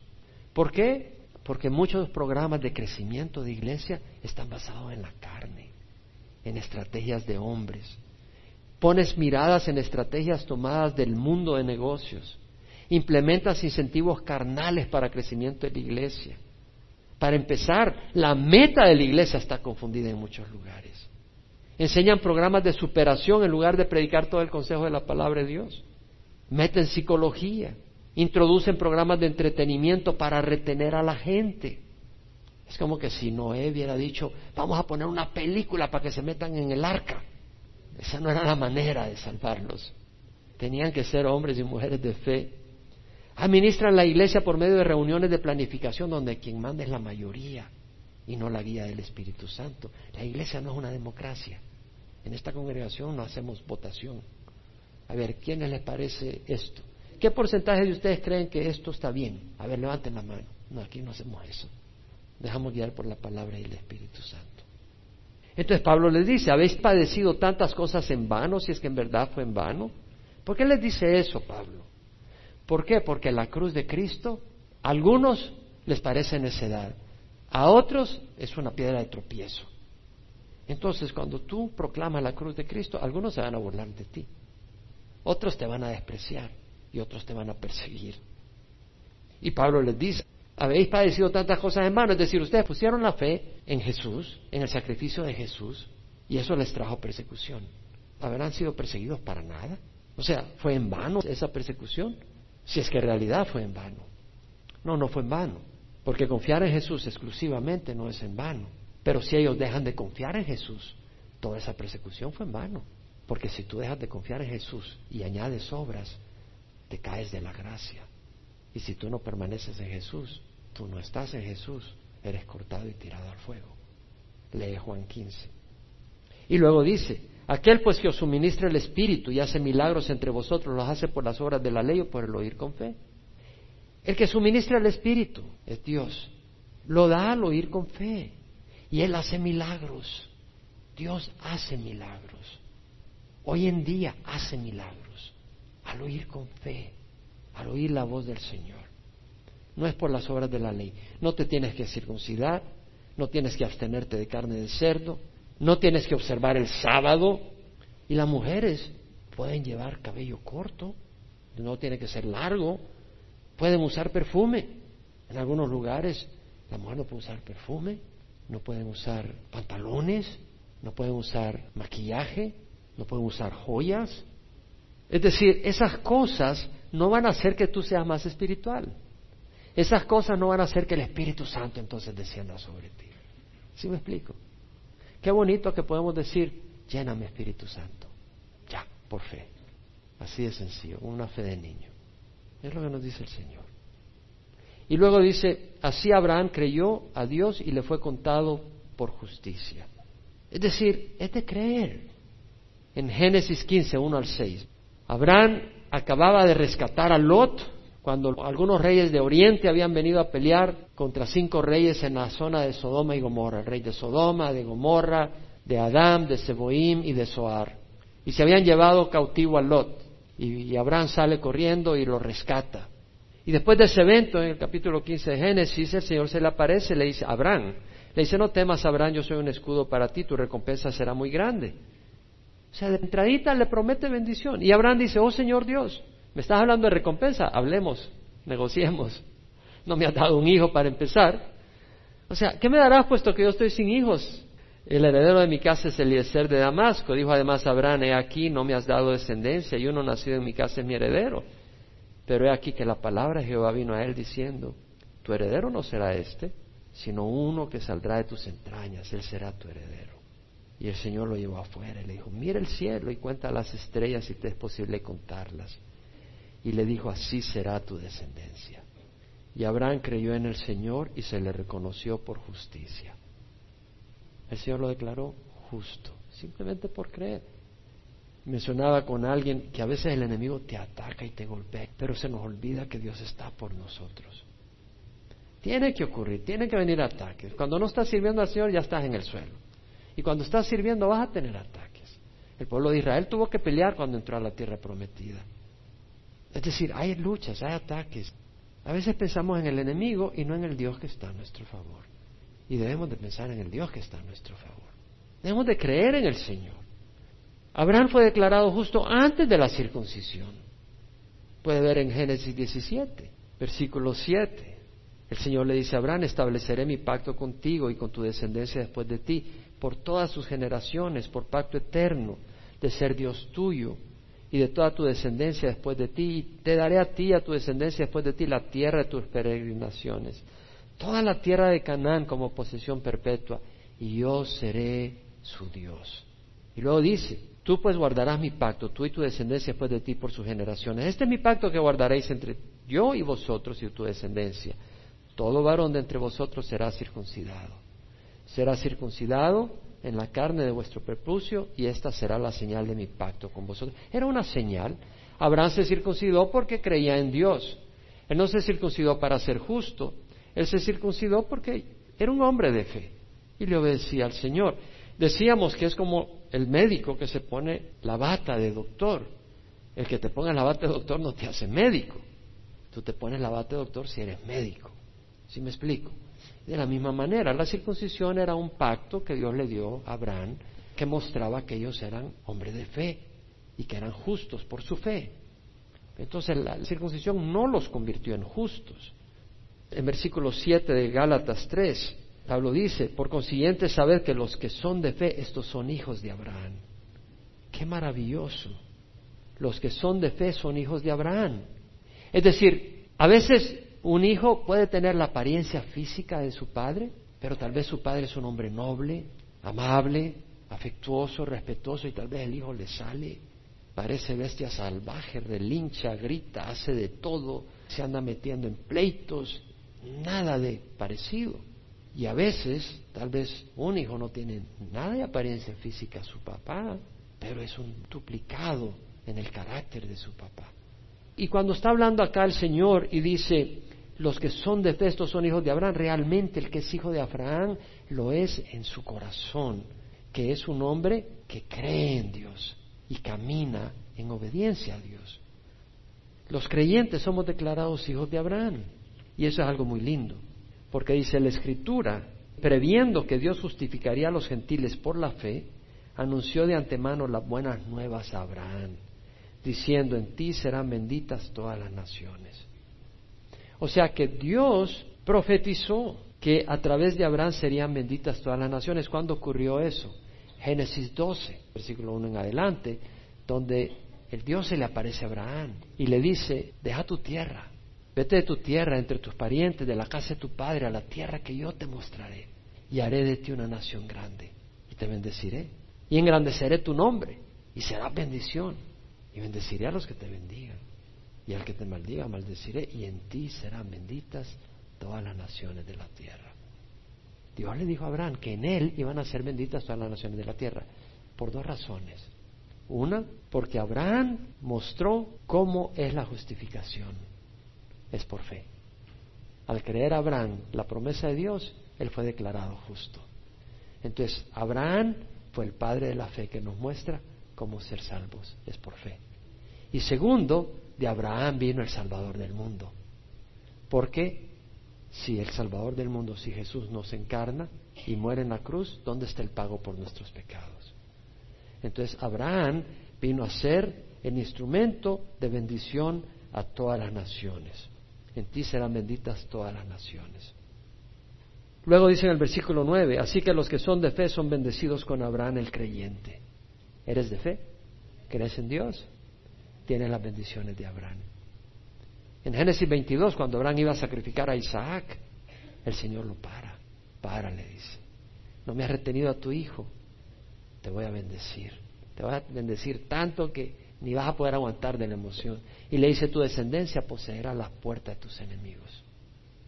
¿Por qué? Porque muchos programas de crecimiento de iglesia están basados en la carne, en estrategias de hombres, Pones miradas en estrategias tomadas del mundo de negocios. Implementas incentivos carnales para crecimiento de la iglesia. Para empezar, la meta de la iglesia está confundida en muchos lugares. Enseñan programas de superación en lugar de predicar todo el consejo de la palabra de Dios. Meten psicología. Introducen programas de entretenimiento para retener a la gente. Es como que si Noé hubiera dicho, vamos a poner una película para que se metan en el arca. Esa no era la manera de salvarlos. Tenían que ser hombres y mujeres de fe. Administran la iglesia por medio de reuniones de planificación donde quien manda es la mayoría y no la guía del Espíritu Santo. La iglesia no es una democracia. En esta congregación no hacemos votación. A ver, ¿quiénes les parece esto? ¿Qué porcentaje de ustedes creen que esto está bien? A ver, levanten la mano. No, aquí no hacemos eso. Dejamos guiar por la palabra y el Espíritu Santo. Entonces Pablo les dice, ¿habéis padecido tantas cosas en vano si es que en verdad fue en vano? ¿Por qué les dice eso Pablo? ¿Por qué? Porque la cruz de Cristo a algunos les parece necedad, a otros es una piedra de tropiezo. Entonces cuando tú proclamas la cruz de Cristo, algunos se van a burlar de ti, otros te van a despreciar y otros te van a perseguir. Y Pablo les dice, habéis padecido tantas cosas en vano. Es decir, ustedes pusieron la fe en Jesús, en el sacrificio de Jesús, y eso les trajo persecución. ¿Habrán sido perseguidos para nada? O sea, ¿fue en vano esa persecución? Si es que en realidad fue en vano. No, no fue en vano. Porque confiar en Jesús exclusivamente no es en vano. Pero si ellos dejan de confiar en Jesús, toda esa persecución fue en vano. Porque si tú dejas de confiar en Jesús y añades obras, te caes de la gracia. Y si tú no permaneces en Jesús, tú no estás en Jesús, eres cortado y tirado al fuego. Lee Juan 15. Y luego dice, aquel pues que os suministra el Espíritu y hace milagros entre vosotros, los hace por las obras de la ley o por el oír con fe. El que suministra el Espíritu es Dios. Lo da al oír con fe. Y Él hace milagros. Dios hace milagros. Hoy en día hace milagros al oír con fe al oír la voz del Señor. No es por las obras de la ley. No te tienes que circuncidar, no tienes que abstenerte de carne de cerdo, no tienes que observar el sábado. Y las mujeres pueden llevar cabello corto, no tiene que ser largo, pueden usar perfume. En algunos lugares la mujer no puede usar perfume, no pueden usar pantalones, no pueden usar maquillaje, no pueden usar joyas. Es decir, esas cosas no van a hacer que tú seas más espiritual. Esas cosas no van a hacer que el Espíritu Santo entonces descienda sobre ti. ¿Sí me explico? Qué bonito que podemos decir, lléname Espíritu Santo. Ya, por fe. Así de sencillo, una fe de niño. Es lo que nos dice el Señor. Y luego dice, así Abraham creyó a Dios y le fue contado por justicia. Es decir, es de creer. En Génesis 15, 1 al 6. Abraham acababa de rescatar a Lot cuando algunos reyes de Oriente habían venido a pelear contra cinco reyes en la zona de Sodoma y Gomorra, el rey de Sodoma, de Gomorra, de Adán, de Seboim y de Soar. Y se habían llevado cautivo a Lot. Y, Abraham sale corriendo y lo rescata. Y después de ese evento, en el capítulo 15 de Génesis, el Señor se le aparece y le dice, Abraham, le dice, no temas, Abraham, yo soy un escudo para ti, tu recompensa será muy grande. O sea, de entradita le promete bendición. Y Abraham dice, oh Señor Dios, me estás hablando de recompensa, hablemos, negociemos. No me has dado un hijo para empezar. O sea, ¿qué me darás puesto que yo estoy sin hijos? El heredero de mi casa es Eliezer de Damasco. Dijo además Abraham, he aquí, no me has dado descendencia, y uno nacido en mi casa es mi heredero. Pero he aquí que la palabra de Jehová vino a él diciendo, tu heredero no será este, sino uno que saldrá de tus entrañas, él será tu heredero. Y el Señor lo llevó afuera y le dijo, mira el cielo y cuenta las estrellas si te es posible contarlas. Y le dijo, así será tu descendencia. Y Abraham creyó en el Señor y se le reconoció por justicia. El Señor lo declaró justo, simplemente por creer. Mencionaba con alguien que a veces el enemigo te ataca y te golpea, pero se nos olvida que Dios está por nosotros. Tiene que ocurrir, tiene que venir ataques. Cuando no estás sirviendo al Señor ya estás en el suelo. Y cuando estás sirviendo vas a tener ataques. El pueblo de Israel tuvo que pelear cuando entró a la tierra prometida. Es decir, hay luchas, hay ataques. A veces pensamos en el enemigo y no en el Dios que está a nuestro favor. Y debemos de pensar en el Dios que está a nuestro favor. Debemos de creer en el Señor. Abraham fue declarado justo antes de la circuncisión. Puede ver en Génesis 17, versículo 7. El Señor le dice a Abraham, estableceré mi pacto contigo y con tu descendencia después de ti, por todas sus generaciones, por pacto eterno, de ser Dios tuyo y de toda tu descendencia después de ti, y te daré a ti y a tu descendencia después de ti la tierra de tus peregrinaciones toda la tierra de Canaán como posesión perpetua, y yo seré su Dios. Y luego dice, tú pues guardarás mi pacto, tú y tu descendencia después de ti por sus generaciones. Este es mi pacto que guardaréis entre yo y vosotros y tu descendencia. Todo varón de entre vosotros será circuncidado. Será circuncidado en la carne de vuestro prepucio y esta será la señal de mi pacto con vosotros. Era una señal. Abraham se circuncidó porque creía en Dios. Él no se circuncidó para ser justo, él se circuncidó porque era un hombre de fe y le obedecía al Señor. Decíamos que es como el médico que se pone la bata de doctor. El que te ponga la bata de doctor no te hace médico. Tú te pones la bata de doctor si eres médico. ¿Sí me explico? De la misma manera, la circuncisión era un pacto que Dios le dio a Abraham que mostraba que ellos eran hombres de fe y que eran justos por su fe. Entonces la circuncisión no los convirtió en justos, en versículo 7 de Gálatas 3, Pablo dice, por consiguiente sabed que los que son de fe, estos son hijos de Abraham. Qué maravilloso. Los que son de fe son hijos de Abraham. Es decir, a veces un hijo puede tener la apariencia física de su padre, pero tal vez su padre es un hombre noble, amable, afectuoso, respetuoso, y tal vez el hijo le sale, parece bestia salvaje, relincha, grita, hace de todo, se anda metiendo en pleitos, nada de parecido. Y a veces, tal vez un hijo no tiene nada de apariencia física a su papá, pero es un duplicado en el carácter de su papá. Y cuando está hablando acá el Señor y dice, los que son de estos son hijos de Abraham, realmente el que es hijo de Abraham lo es en su corazón, que es un hombre que cree en Dios y camina en obediencia a Dios. Los creyentes somos declarados hijos de Abraham. Y eso es algo muy lindo, porque dice la Escritura, previendo que Dios justificaría a los gentiles por la fe, anunció de antemano las buenas nuevas a Abraham, diciendo, en ti serán benditas todas las naciones. O sea que Dios profetizó que a través de Abraham serían benditas todas las naciones. ¿Cuándo ocurrió eso? Génesis 12, versículo 1 en adelante, donde el Dios se le aparece a Abraham y le dice, deja tu tierra, vete de tu tierra, entre tus parientes, de la casa de tu padre, a la tierra que yo te mostraré, y haré de ti una nación grande, y te bendeciré, y engrandeceré tu nombre, y será bendición, y bendeciré a los que te bendigan, y al que te maldiga maldeciré, y en ti serán benditas todas las naciones de la tierra. Dios le dijo a Abraham que en él iban a ser benditas todas las naciones de la tierra, por dos razones. Una, porque Abraham mostró cómo es la justificación. Es por fe. Al creer Abraham la promesa de Dios, él fue declarado justo. Entonces, Abraham fue el padre de la fe que nos muestra cómo ser salvos. Es por fe. Y segundo, de Abraham vino el Salvador del mundo. Porque si el Salvador del mundo, si Jesús nos encarna y muere en la cruz, ¿dónde está el pago por nuestros pecados? Entonces Abraham vino a ser el instrumento de bendición a todas las naciones. En ti serán benditas todas las naciones. Luego dice en el versículo 9, así que los que son de fe son bendecidos con Abraham el creyente. ¿Eres de fe? ¿Crees en Dios? Tienes las bendiciones de Abraham. En Génesis 22, cuando Abraham iba a sacrificar a Isaac, el Señor lo para. Para, le dice. No me has retenido a tu hijo. Te voy a bendecir. Te voy a bendecir tanto que ni vas a poder aguantar de la emoción. Y le dice, tu descendencia poseerá las puertas de tus enemigos.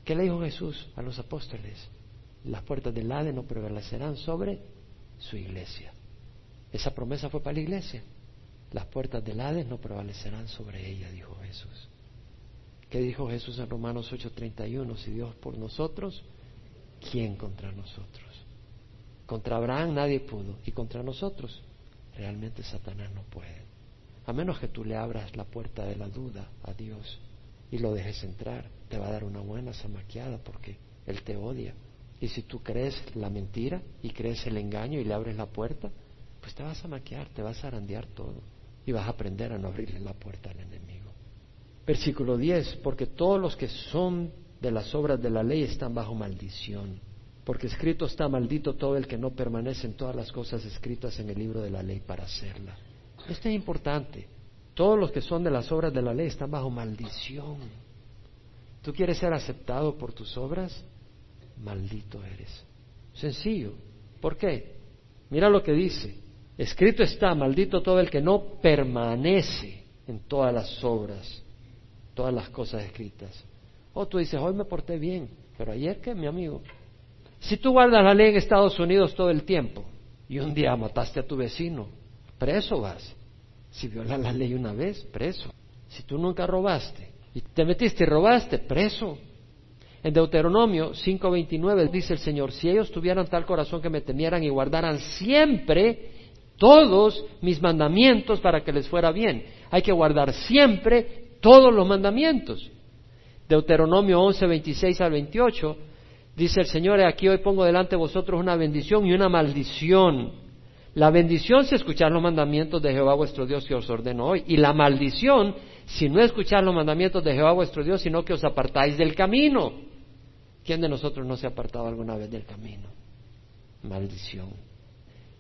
¿Qué le dijo Jesús a los apóstoles? Las puertas del Hades no prevalecerán sobre su iglesia. Esa promesa fue para la iglesia. Las puertas del Hades no prevalecerán sobre ella, dijo Jesús. ¿Qué dijo Jesús en Romanos 8:31? Si Dios por nosotros, ¿quién contra nosotros? Contra Abraham nadie pudo y contra nosotros realmente Satanás no puede. A menos que tú le abras la puerta de la duda a Dios y lo dejes entrar, te va a dar una buena zamaqueada porque Él te odia. Y si tú crees la mentira y crees el engaño y le abres la puerta, pues te vas a maquiar, te vas a arandear todo y vas a aprender a no abrirle la puerta al enemigo. Versículo 10, porque todos los que son de las obras de la ley están bajo maldición, porque escrito está maldito todo el que no permanece en todas las cosas escritas en el libro de la ley para hacerla. Esto es importante. Todos los que son de las obras de la ley están bajo maldición. ¿Tú quieres ser aceptado por tus obras? Maldito eres. Sencillo. ¿Por qué? Mira lo que dice. Escrito está, maldito todo el que no permanece en todas las obras todas las cosas escritas. O tú dices, hoy me porté bien, pero ayer qué, mi amigo. Si tú guardas la ley en Estados Unidos todo el tiempo y un día mataste a tu vecino, preso vas. Si violas la ley una vez, preso. Si tú nunca robaste y te metiste y robaste, preso. En Deuteronomio 5:29 dice el Señor, si ellos tuvieran tal corazón que me temieran y guardaran siempre todos mis mandamientos para que les fuera bien. Hay que guardar siempre todos los mandamientos. Deuteronomio 11, 26 al 28, dice el Señor, aquí hoy pongo delante de vosotros una bendición y una maldición. La bendición si escuchar los mandamientos de Jehová vuestro Dios que os ordeno hoy. Y la maldición si no escuchar los mandamientos de Jehová vuestro Dios, sino que os apartáis del camino. ¿Quién de nosotros no se ha apartado alguna vez del camino? Maldición.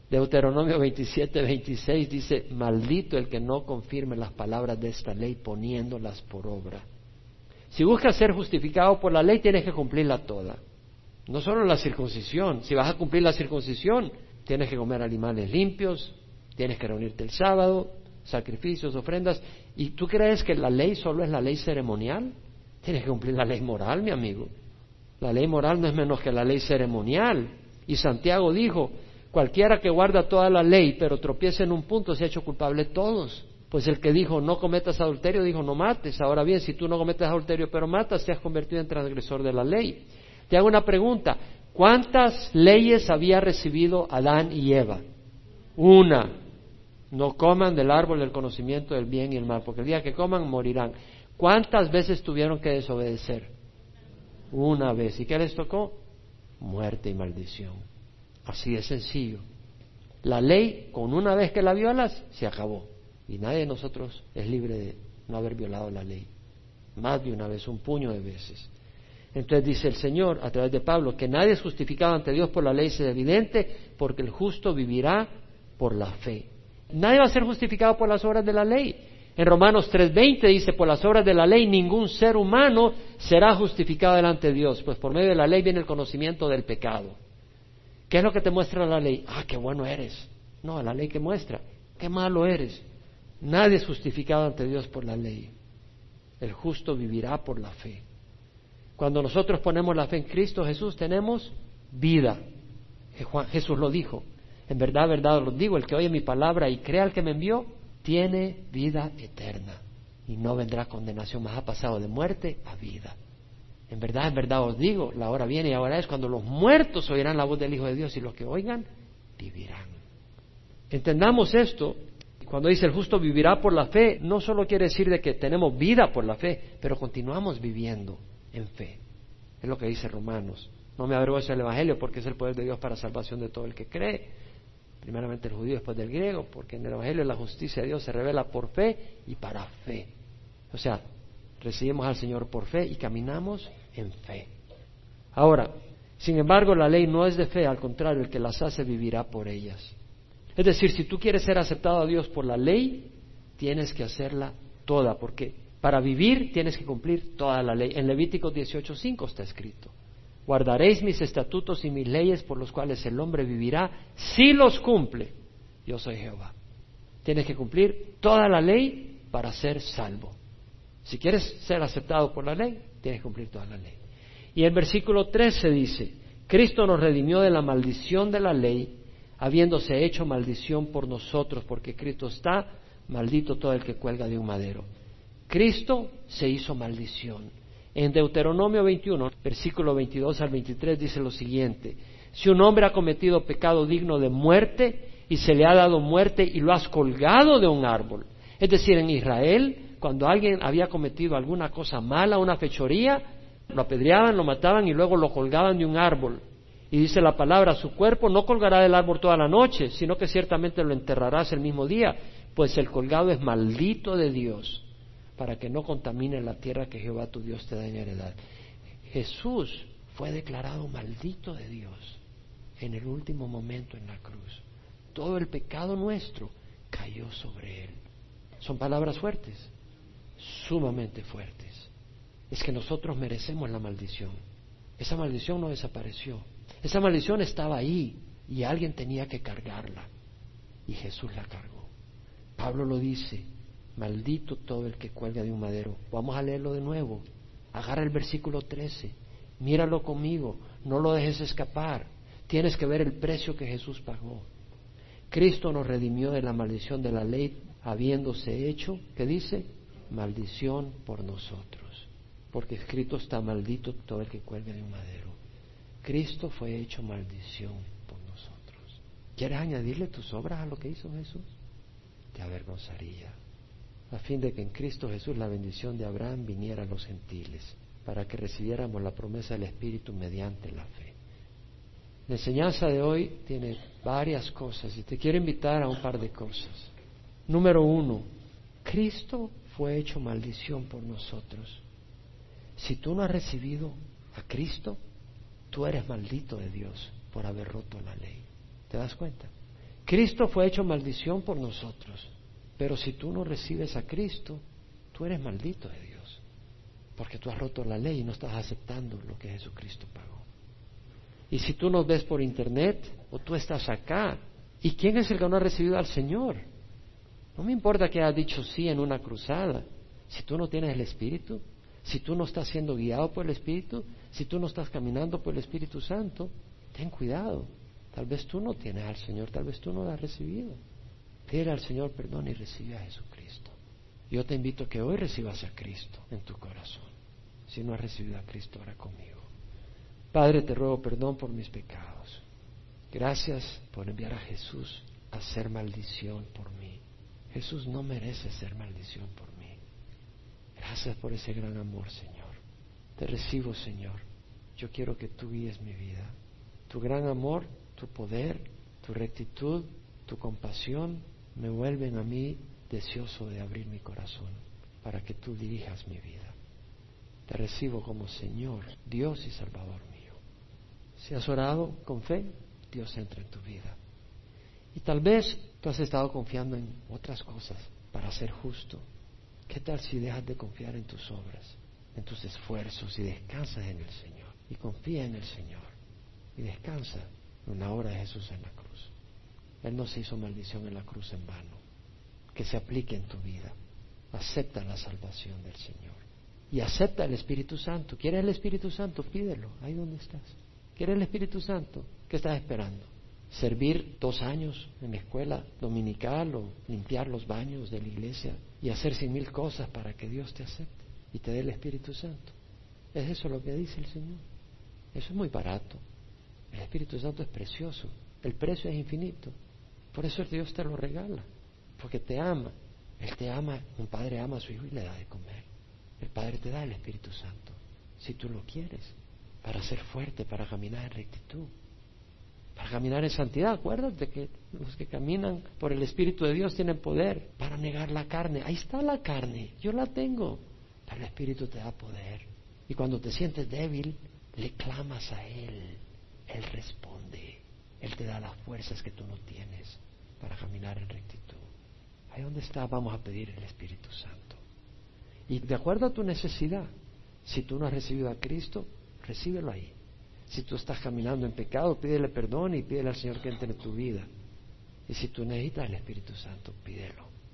Deuteronomio 27, 26 dice, maldito el que no confirme las palabras de esta ley poniéndolas por obra. Si buscas ser justificado por la ley, tienes que cumplirla toda. No solo la circuncisión. Si vas a cumplir la circuncisión, tienes que comer animales limpios, tienes que reunirte el sábado, sacrificios, ofrendas. ¿Y tú crees que la ley solo es la ley ceremonial? Tienes que cumplir la ley moral, mi amigo. La ley moral no es menos que la ley ceremonial. Y Santiago dijo, Cualquiera que guarda toda la ley, pero tropieza en un punto, se ha hecho culpable todos. Pues el que dijo no cometas adulterio, dijo no mates. Ahora bien, si tú no cometes adulterio pero matas, te has convertido en transgresor de la ley. Te hago una pregunta. ¿Cuántas leyes había recibido Adán y Eva? Una. No coman del árbol del conocimiento del bien y el mal, porque el día que coman morirán. ¿Cuántas veces tuvieron que desobedecer? Una vez. ¿Y qué les tocó? Muerte y maldición. Así de sencillo. La ley, con una vez que la violas, se acabó. Y nadie de nosotros es libre de no haber violado la ley. Más de una vez, un puño de veces. Entonces dice el Señor a través de Pablo que nadie es justificado ante Dios por la ley, es evidente, porque el justo vivirá por la fe. Nadie va a ser justificado por las obras de la ley. En Romanos 3:20 dice, por las obras de la ley ningún ser humano será justificado delante de Dios, pues por medio de la ley viene el conocimiento del pecado. ¿Qué es lo que te muestra la ley? Ah, qué bueno eres. No, la ley que muestra, qué malo eres. Nadie es justificado ante Dios por la ley. El justo vivirá por la fe. Cuando nosotros ponemos la fe en Cristo Jesús, tenemos vida. Jesús lo dijo. En verdad, verdad os digo, el que oye mi palabra y crea al que me envió, tiene vida eterna y no vendrá condenación, más ha pasado de muerte a vida. En verdad, en verdad os digo, la hora viene y ahora es cuando los muertos oirán la voz del Hijo de Dios y los que oigan vivirán. Entendamos esto, cuando dice el justo vivirá por la fe, no solo quiere decir de que tenemos vida por la fe, pero continuamos viviendo en fe. Es lo que dice Romanos. No me avergüenzo el Evangelio porque es el poder de Dios para salvación de todo el que cree primeramente el judío después del griego, porque en el Evangelio la justicia de Dios se revela por fe y para fe. O sea, recibimos al Señor por fe y caminamos en fe. Ahora, sin embargo, la ley no es de fe, al contrario, el que las hace vivirá por ellas. Es decir, si tú quieres ser aceptado a Dios por la ley, tienes que hacerla toda, porque para vivir tienes que cumplir toda la ley. En Levítico 18.5 está escrito. Guardaréis mis estatutos y mis leyes por los cuales el hombre vivirá si los cumple. Yo soy Jehová. Tienes que cumplir toda la ley para ser salvo. Si quieres ser aceptado por la ley, tienes que cumplir toda la ley. Y el versículo 13 dice, Cristo nos redimió de la maldición de la ley, habiéndose hecho maldición por nosotros, porque Cristo está maldito todo el que cuelga de un madero. Cristo se hizo maldición. En Deuteronomio 21, versículo 22 al 23 dice lo siguiente, si un hombre ha cometido pecado digno de muerte y se le ha dado muerte y lo has colgado de un árbol, es decir, en Israel, cuando alguien había cometido alguna cosa mala, una fechoría, lo apedreaban, lo mataban y luego lo colgaban de un árbol. Y dice la palabra, su cuerpo no colgará del árbol toda la noche, sino que ciertamente lo enterrarás el mismo día, pues el colgado es maldito de Dios para que no contamine la tierra que Jehová tu Dios te da en heredad. Jesús fue declarado maldito de Dios en el último momento en la cruz. Todo el pecado nuestro cayó sobre él. Son palabras fuertes, sumamente fuertes. Es que nosotros merecemos la maldición. Esa maldición no desapareció. Esa maldición estaba ahí y alguien tenía que cargarla. Y Jesús la cargó. Pablo lo dice, Maldito todo el que cuelga de un madero. Vamos a leerlo de nuevo. Agarra el versículo 13. Míralo conmigo. No lo dejes escapar. Tienes que ver el precio que Jesús pagó. Cristo nos redimió de la maldición de la ley, habiéndose hecho, ¿qué dice? Maldición por nosotros. Porque escrito está maldito todo el que cuelga de un madero. Cristo fue hecho maldición por nosotros. ¿Quieres añadirle tus obras a lo que hizo Jesús? Te avergonzaría a fin de que en Cristo Jesús la bendición de Abraham viniera a los gentiles, para que recibiéramos la promesa del Espíritu mediante la fe. La enseñanza de hoy tiene varias cosas y te quiero invitar a un par de cosas. Número uno, Cristo fue hecho maldición por nosotros. Si tú no has recibido a Cristo, tú eres maldito de Dios por haber roto la ley. ¿Te das cuenta? Cristo fue hecho maldición por nosotros. Pero si tú no recibes a Cristo, tú eres maldito de Dios, porque tú has roto la ley y no estás aceptando lo que Jesucristo pagó. Y si tú nos ves por internet o tú estás acá, ¿y quién es el que no ha recibido al Señor? No me importa que hayas dicho sí en una cruzada. Si tú no tienes el Espíritu, si tú no estás siendo guiado por el Espíritu, si tú no estás caminando por el Espíritu Santo, ten cuidado. Tal vez tú no tienes al Señor, tal vez tú no lo has recibido. Pide al Señor perdón y recibe a Jesucristo. Yo te invito a que hoy recibas a Cristo en tu corazón. Si no has recibido a Cristo, ahora conmigo. Padre, te ruego perdón por mis pecados. Gracias por enviar a Jesús a ser maldición por mí. Jesús no merece ser maldición por mí. Gracias por ese gran amor, Señor. Te recibo, Señor. Yo quiero que tú guíes mi vida. Tu gran amor, tu poder, tu rectitud, tu compasión, me vuelven a mí deseoso de abrir mi corazón para que tú dirijas mi vida. te recibo como Señor, Dios y Salvador mío. Si has orado con fe, Dios entra en tu vida. Y tal vez tú has estado confiando en otras cosas para ser justo. ¿Qué tal si dejas de confiar en tus obras, en tus esfuerzos y descansas en el Señor? Y confía en el Señor. Y descansa en la obra de Jesús en la cruz. Él no se hizo maldición en la cruz en vano. Que se aplique en tu vida. Acepta la salvación del Señor. Y acepta el Espíritu Santo. ¿Quieres el Espíritu Santo? Pídelo. Ahí donde estás. ¿Quieres el Espíritu Santo? ¿Qué estás esperando? Servir dos años en la escuela dominical o limpiar los baños de la iglesia y hacer cien mil cosas para que Dios te acepte y te dé el Espíritu Santo. Es eso lo que dice el Señor. Eso es muy barato. El Espíritu Santo es precioso. El precio es infinito. Por eso Dios te lo regala. Porque te ama. Él te ama. Un padre ama a su hijo y le da de comer. El Padre te da el Espíritu Santo. Si tú lo quieres. Para ser fuerte, para caminar en rectitud para caminar en santidad. Acuérdate que los que caminan por el Espíritu de Dios tienen poder para negar la carne. Ahí está la carne, yo la tengo, pero el Espíritu te da poder. Y cuando te sientes débil, le clamas a Él, Él responde, Él te da las fuerzas que tú no tienes para caminar en rectitud. Ahí donde está, vamos a pedir el Espíritu Santo. Y de acuerdo a tu necesidad, si tú no has recibido a Cristo, recíbelo ahí. Si tú estás caminando en pecado, pídele perdón y pídele al Señor que entre en tu vida. Y si tú necesitas el Espíritu Santo, pídelo.